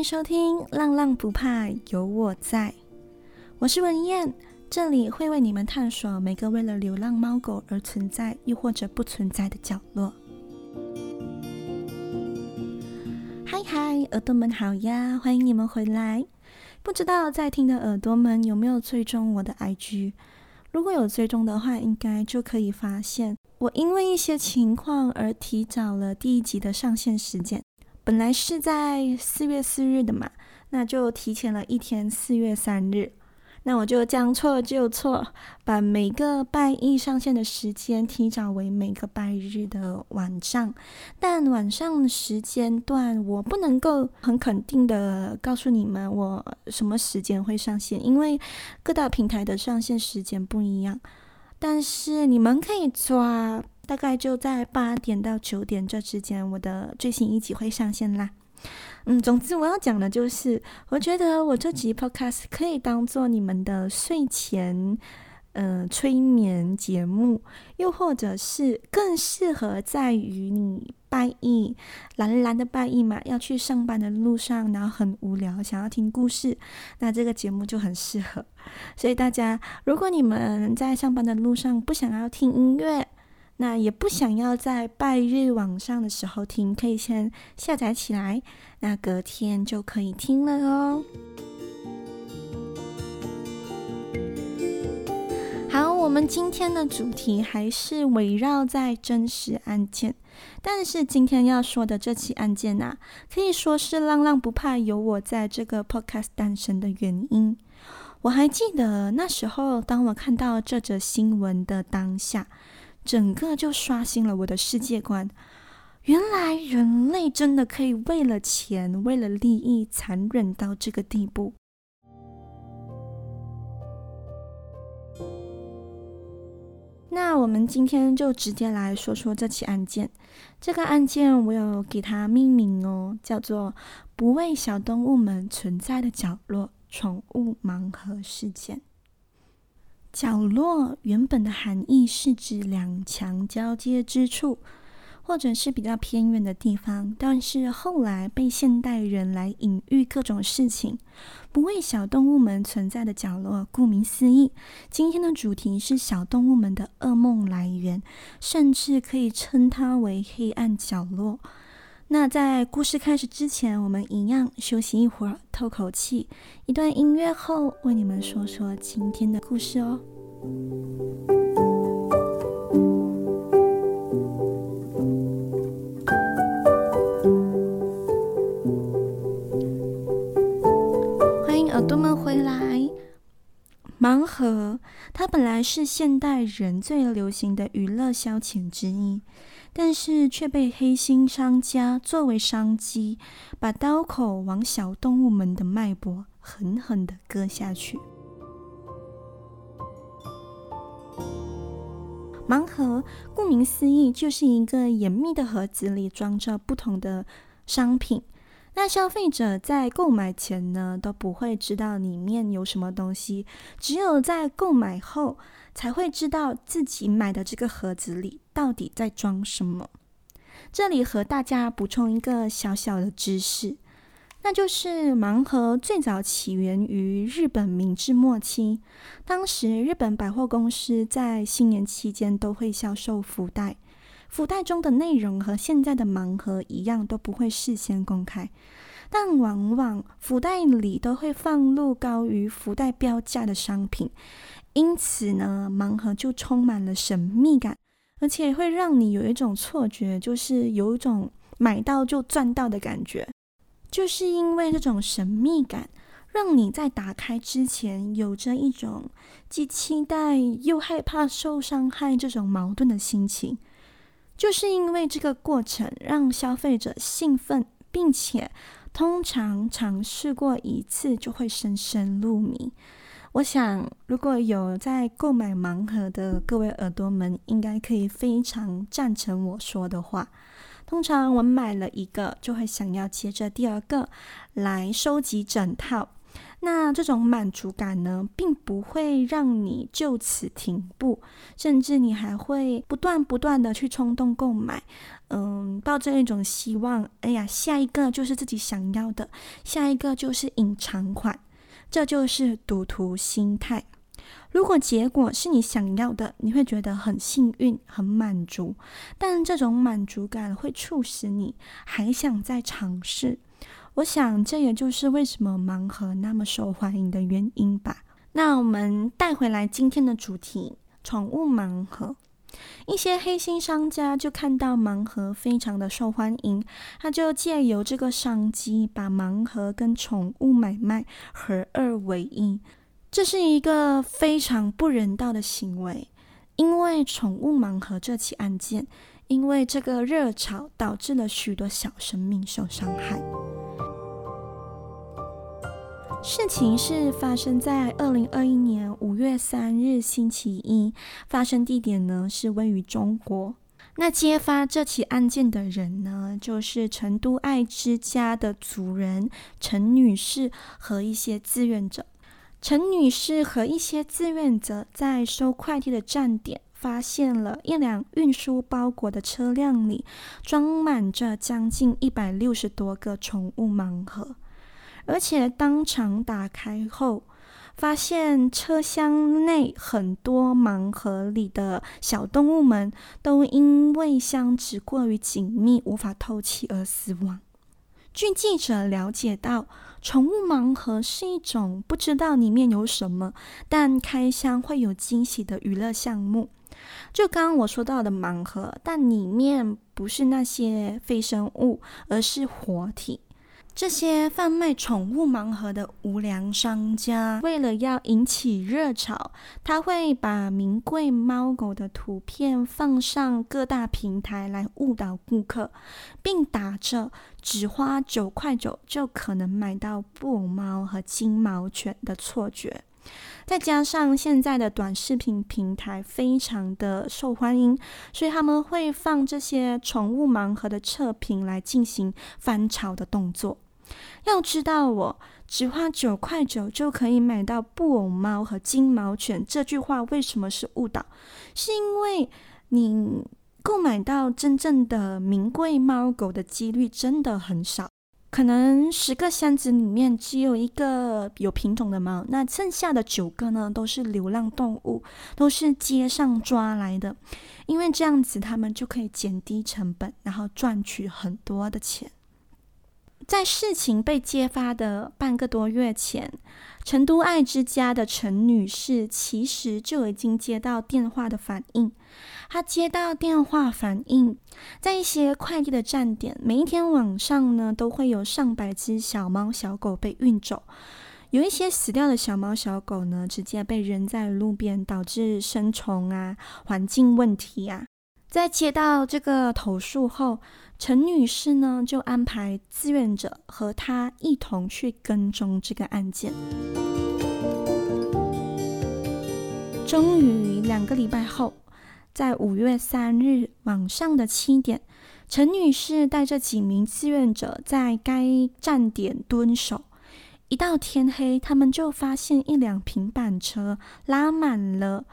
欢迎收听《浪浪不怕，有我在》，我是文燕，这里会为你们探索每个为了流浪猫狗而存在，又或者不存在的角落。嗨嗨，耳朵们好呀，欢迎你们回来。不知道在听的耳朵们有没有追踪我的 IG？如果有追踪的话，应该就可以发现，我因为一些情况而提早了第一集的上线时间。本来是在四月四日的嘛，那就提前了一天，四月三日。那我就将错就错，把每个拜一上线的时间提早为每个拜日的晚上。但晚上时间段我不能够很肯定的告诉你们我什么时间会上线，因为各大平台的上线时间不一样。但是你们可以抓。大概就在八点到九点这之间，我的最新一集会上线啦。嗯，总之我要讲的就是，我觉得我这集 podcast 可以当做你们的睡前，呃，催眠节目，又或者是更适合在于你拜一蓝蓝的拜一嘛，要去上班的路上，然后很无聊，想要听故事，那这个节目就很适合。所以大家，如果你们在上班的路上不想要听音乐，那也不想要在拜日晚上的时候听，可以先下载起来，那隔天就可以听了哦。好，我们今天的主题还是围绕在真实案件，但是今天要说的这起案件啊，可以说是浪浪不怕有我在这个 podcast 诞生的原因。我还记得那时候，当我看到这则新闻的当下。整个就刷新了我的世界观。原来人类真的可以为了钱、为了利益，残忍到这个地步。那我们今天就直接来说说这起案件。这个案件我有给它命名哦，叫做“不为小动物们存在的角落——宠物盲盒事件”。角落原本的含义是指两墙交接之处，或者是比较偏远的地方。但是后来被现代人来隐喻各种事情，不为小动物们存在的角落。顾名思义，今天的主题是小动物们的噩梦来源，甚至可以称它为黑暗角落。那在故事开始之前，我们一样休息一会儿，透口气。一段音乐后，为你们说说今天的故事哦。盲盒，它本来是现代人最流行的娱乐消遣之一。但是却被黑心商家作为商机，把刀口往小动物们的脉搏狠狠地割下去。盲盒顾名思义，就是一个严密的盒子里装着不同的商品。那消费者在购买前呢，都不会知道里面有什么东西，只有在购买后，才会知道自己买的这个盒子里到底在装什么。这里和大家补充一个小小的知识，那就是盲盒最早起源于日本明治末期。当时日本百货公司在新年期间都会销售福袋，福袋中的内容和现在的盲盒一样，都不会事先公开，但往往福袋里都会放入高于福袋标价的商品。因此呢，盲盒就充满了神秘感，而且会让你有一种错觉，就是有一种买到就赚到的感觉。就是因为这种神秘感，让你在打开之前有着一种既期待又害怕受伤害这种矛盾的心情。就是因为这个过程，让消费者兴奋，并且通常尝试过一次就会深深入迷。我想，如果有在购买盲盒的各位耳朵们，应该可以非常赞成我说的话。通常我买了一个，就会想要接着第二个来收集整套。那这种满足感呢，并不会让你就此停步，甚至你还会不断不断的去冲动购买，嗯，抱着一种希望，哎呀，下一个就是自己想要的，下一个就是隐藏款，这就是赌徒心态。如果结果是你想要的，你会觉得很幸运、很满足，但这种满足感会促使你还想再尝试。我想，这也就是为什么盲盒那么受欢迎的原因吧。那我们带回来今天的主题：宠物盲盒。一些黑心商家就看到盲盒非常的受欢迎，他就借由这个商机，把盲盒跟宠物买卖合二为一。这是一个非常不人道的行为，因为宠物盲盒这起案件，因为这个热潮导致了许多小生命受伤害。事情是发生在二零二一年五月三日星期一，发生地点呢是位于中国。那揭发这起案件的人呢，就是成都爱之家的主人陈女士和一些志愿者。陈女士和一些志愿者在收快递的站点，发现了一辆运输包裹的车辆里装满着将近一百六十多个宠物盲盒，而且当场打开后，发现车厢内很多盲盒里的小动物们都因为箱子过于紧密，无法透气而死亡。据记者了解到，宠物盲盒是一种不知道里面有什么，但开箱会有惊喜的娱乐项目。就刚刚我说到的盲盒，但里面不是那些非生物，而是活体。这些贩卖宠物盲盒的无良商家，为了要引起热潮，他会把名贵猫狗的图片放上各大平台来误导顾客，并打着只花九块九就可能买到布偶猫和金毛犬的错觉。再加上现在的短视频平台非常的受欢迎，所以他们会放这些宠物盲盒的测评来进行翻炒的动作。要知道，我只花九块九就可以买到布偶猫和金毛犬，这句话为什么是误导？是因为你购买到真正的名贵猫狗的几率真的很少，可能十个箱子里面只有一个有品种的猫，那剩下的九个呢，都是流浪动物，都是街上抓来的，因为这样子他们就可以减低成本，然后赚取很多的钱。在事情被揭发的半个多月前，成都爱之家的陈女士其实就已经接到电话的反应。她接到电话反映，在一些快递的站点，每一天晚上呢，都会有上百只小猫小狗被运走。有一些死掉的小猫小狗呢，直接被扔在路边，导致生虫啊、环境问题啊。在接到这个投诉后，陈女士呢，就安排志愿者和她一同去跟踪这个案件。终于两个礼拜后，在五月三日晚上的七点，陈女士带着几名志愿者在该站点蹲守。一到天黑，他们就发现一辆平板车拉满了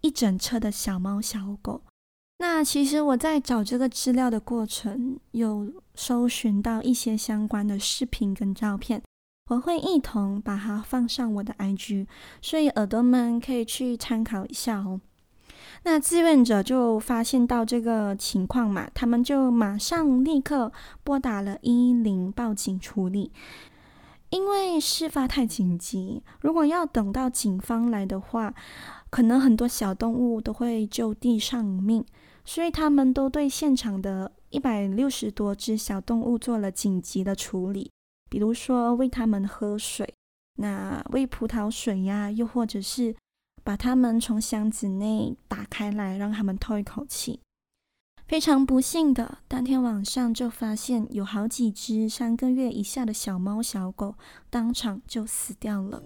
一整车的小猫小狗。那其实我在找这个资料的过程，有搜寻到一些相关的视频跟照片，我会一同把它放上我的 IG，所以耳朵们可以去参考一下哦。那志愿者就发现到这个情况嘛，他们就马上立刻拨打了一一零报警处理，因为事发太紧急，如果要等到警方来的话，可能很多小动物都会就地丧命。所以他们都对现场的一百六十多只小动物做了紧急的处理，比如说喂它们喝水，那喂葡萄水呀，又或者是把它们从箱子内打开来，让它们透一口气。非常不幸的，当天晚上就发现有好几只三个月以下的小猫小狗当场就死掉了。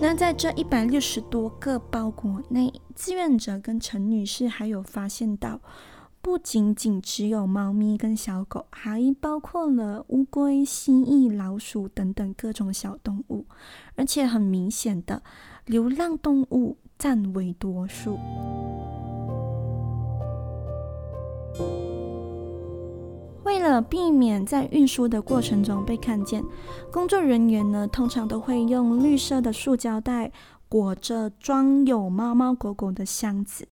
那在这一百六十多个包裹内，志愿者跟陈女士还有发现到不仅仅只有猫咪跟小狗，还包括了乌龟、蜥蜴、老鼠等等各种小动物，而且很明显的，流浪动物占为多数。避免在运输的过程中被看见，工作人员呢，通常都会用绿色的塑胶袋裹着装有猫猫狗狗的箱子。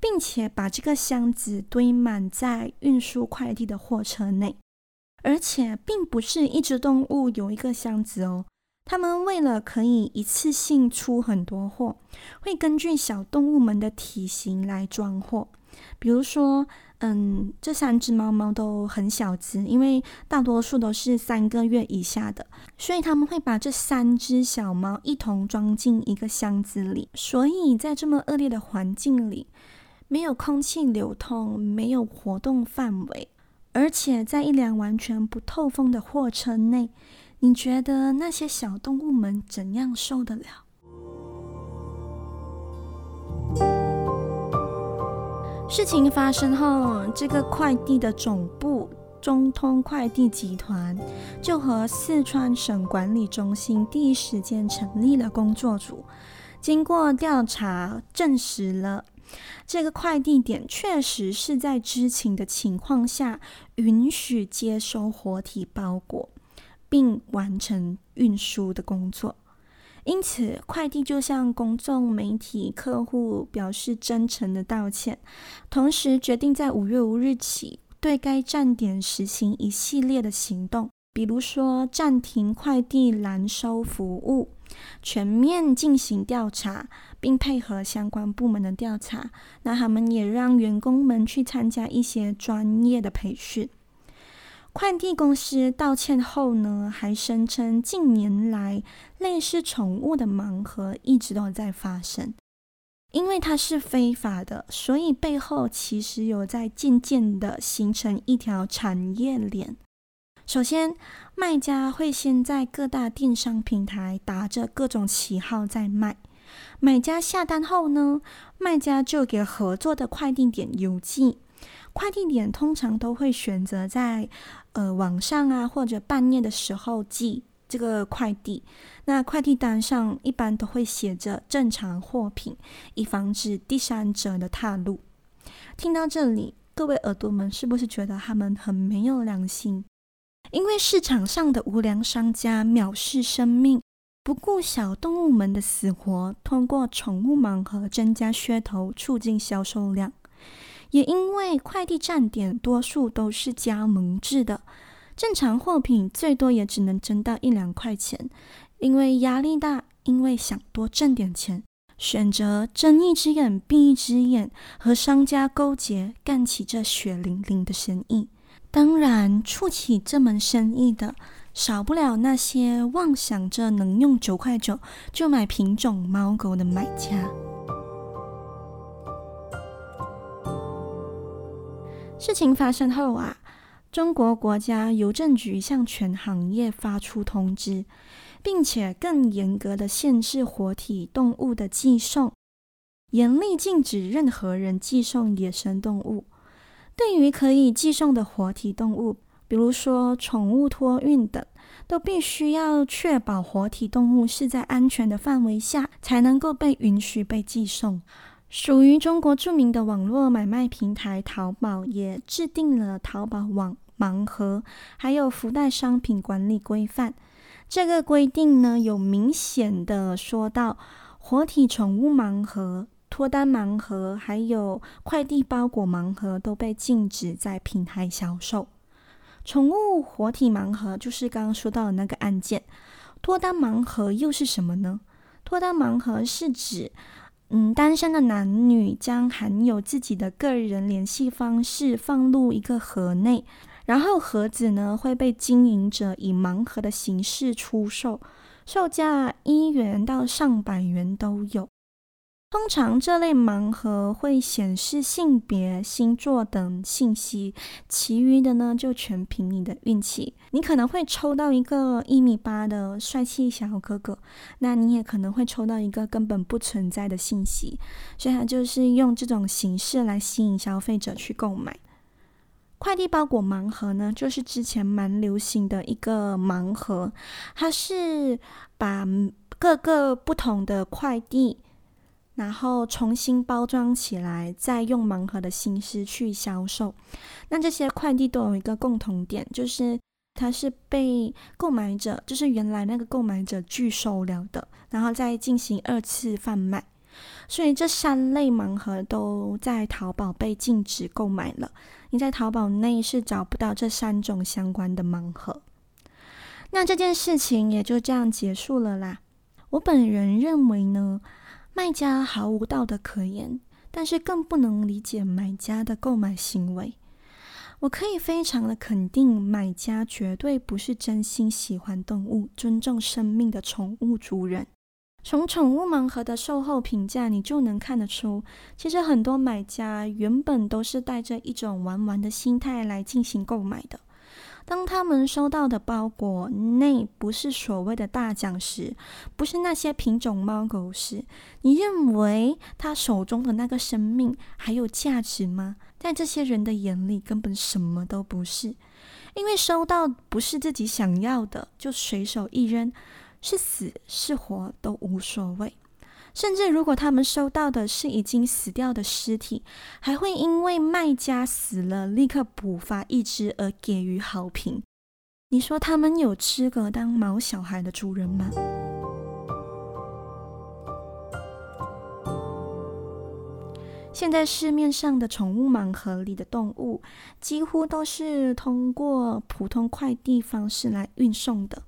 并且把这个箱子堆满在运输快递的货车内，而且并不是一只动物有一个箱子哦。他们为了可以一次性出很多货，会根据小动物们的体型来装货。比如说，嗯，这三只猫猫都很小只，因为大多数都是三个月以下的，所以他们会把这三只小猫一同装进一个箱子里。所以在这么恶劣的环境里，没有空气流通，没有活动范围，而且在一辆完全不透风的货车内，你觉得那些小动物们怎样受得了？事情发生后，这个快递的总部中通快递集团就和四川省管理中心第一时间成立了工作组，经过调查，证实了。这个快递点确实是在知情的情况下允许接收活体包裹，并完成运输的工作。因此，快递就向公众、媒体、客户表示真诚的道歉，同时决定在五月五日起对该站点实行一系列的行动，比如说暂停快递拦收服务。全面进行调查，并配合相关部门的调查。那他们也让员工们去参加一些专业的培训。快递公司道歉后呢，还声称近年来类似宠物的盲盒一直都在发生，因为它是非法的，所以背后其实有在渐渐的形成一条产业链。首先，卖家会先在各大电商平台打着各种旗号在卖，买家下单后呢，卖家就给合作的快递点邮寄，快递点通常都会选择在呃晚上啊或者半夜的时候寄这个快递，那快递单上一般都会写着正常货品，以防止第三者的踏入。听到这里，各位耳朵们是不是觉得他们很没有良心？因为市场上的无良商家藐视生命，不顾小动物们的死活，通过宠物盲盒增加噱头，促进销售量。也因为快递站点多数都是加盟制的，正常货品最多也只能挣到一两块钱。因为压力大，因为想多挣点钱，选择睁一只眼闭一只眼，和商家勾结，干起这血淋淋的生意。当然，触起这门生意的少不了那些妄想着能用九块九就买品种猫狗的买家。事情发生后啊，中国国家邮政局向全行业发出通知，并且更严格的限制活体动物的寄送，严厉禁止任何人寄送野生动物。对于可以寄送的活体动物，比如说宠物托运等，都必须要确保活体动物是在安全的范围下，才能够被允许被寄送。属于中国著名的网络买卖平台淘宝也制定了淘宝网盲盒，还有附带商品管理规范。这个规定呢，有明显的说到活体宠物盲盒。脱单盲盒还有快递包裹盲盒都被禁止在平台销售。宠物活体盲盒就是刚刚说到的那个案件。脱单盲盒又是什么呢？脱单盲盒是指，嗯，单身的男女将含有自己的个人联系方式放入一个盒内，然后盒子呢会被经营者以盲盒的形式出售，售价一元到上百元都有。通常这类盲盒会显示性别、星座等信息，其余的呢就全凭你的运气。你可能会抽到一个一米八的帅气小哥哥，那你也可能会抽到一个根本不存在的信息。所以它就是用这种形式来吸引消费者去购买。快递包裹盲盒呢，就是之前蛮流行的一个盲盒，它是把各个不同的快递，然后重新包装起来，再用盲盒的形式去销售。那这些快递都有一个共同点，就是它是被购买者，就是原来那个购买者拒收了的，然后再进行二次贩卖。所以这三类盲盒都在淘宝被禁止购买了。你在淘宝内是找不到这三种相关的盲盒。那这件事情也就这样结束了啦。我本人认为呢，卖家毫无道德可言，但是更不能理解买家的购买行为。我可以非常的肯定，买家绝对不是真心喜欢动物、尊重生命的宠物主人。从宠物盲盒的售后评价，你就能看得出，其实很多买家原本都是带着一种玩玩的心态来进行购买的。当他们收到的包裹内不是所谓的大奖时，不是那些品种猫狗时，你认为他手中的那个生命还有价值吗？在这些人的眼里，根本什么都不是，因为收到不是自己想要的，就随手一扔。是死是活都无所谓，甚至如果他们收到的是已经死掉的尸体，还会因为卖家死了立刻补发一只而给予好评。你说他们有资格当毛小孩的主人吗？现在市面上的宠物盲盒里的动物，几乎都是通过普通快递方式来运送的。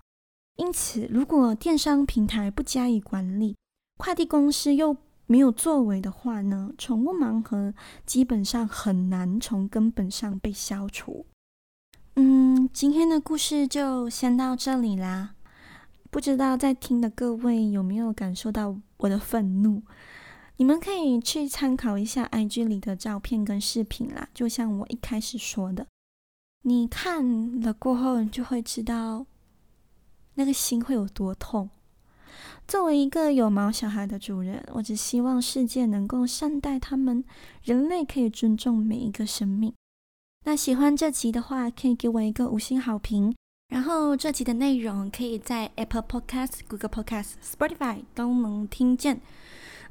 因此，如果电商平台不加以管理，快递公司又没有作为的话呢，宠物盲盒基本上很难从根本上被消除。嗯，今天的故事就先到这里啦。不知道在听的各位有没有感受到我的愤怒？你们可以去参考一下 IG 里的照片跟视频啦。就像我一开始说的，你看了过后，你就会知道。那个心会有多痛？作为一个有毛小孩的主人，我只希望世界能够善待他们，人类可以尊重每一个生命。那喜欢这集的话，可以给我一个五星好评。然后这集的内容可以在 Apple Podcast、Google Podcast、Spotify 都能听见。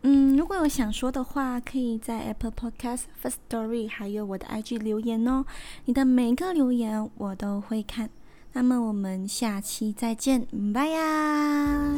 嗯，如果有想说的话，可以在 Apple Podcast、Firstory 还有我的 IG 留言哦。你的每一个留言我都会看。那么我们下期再见，拜呀。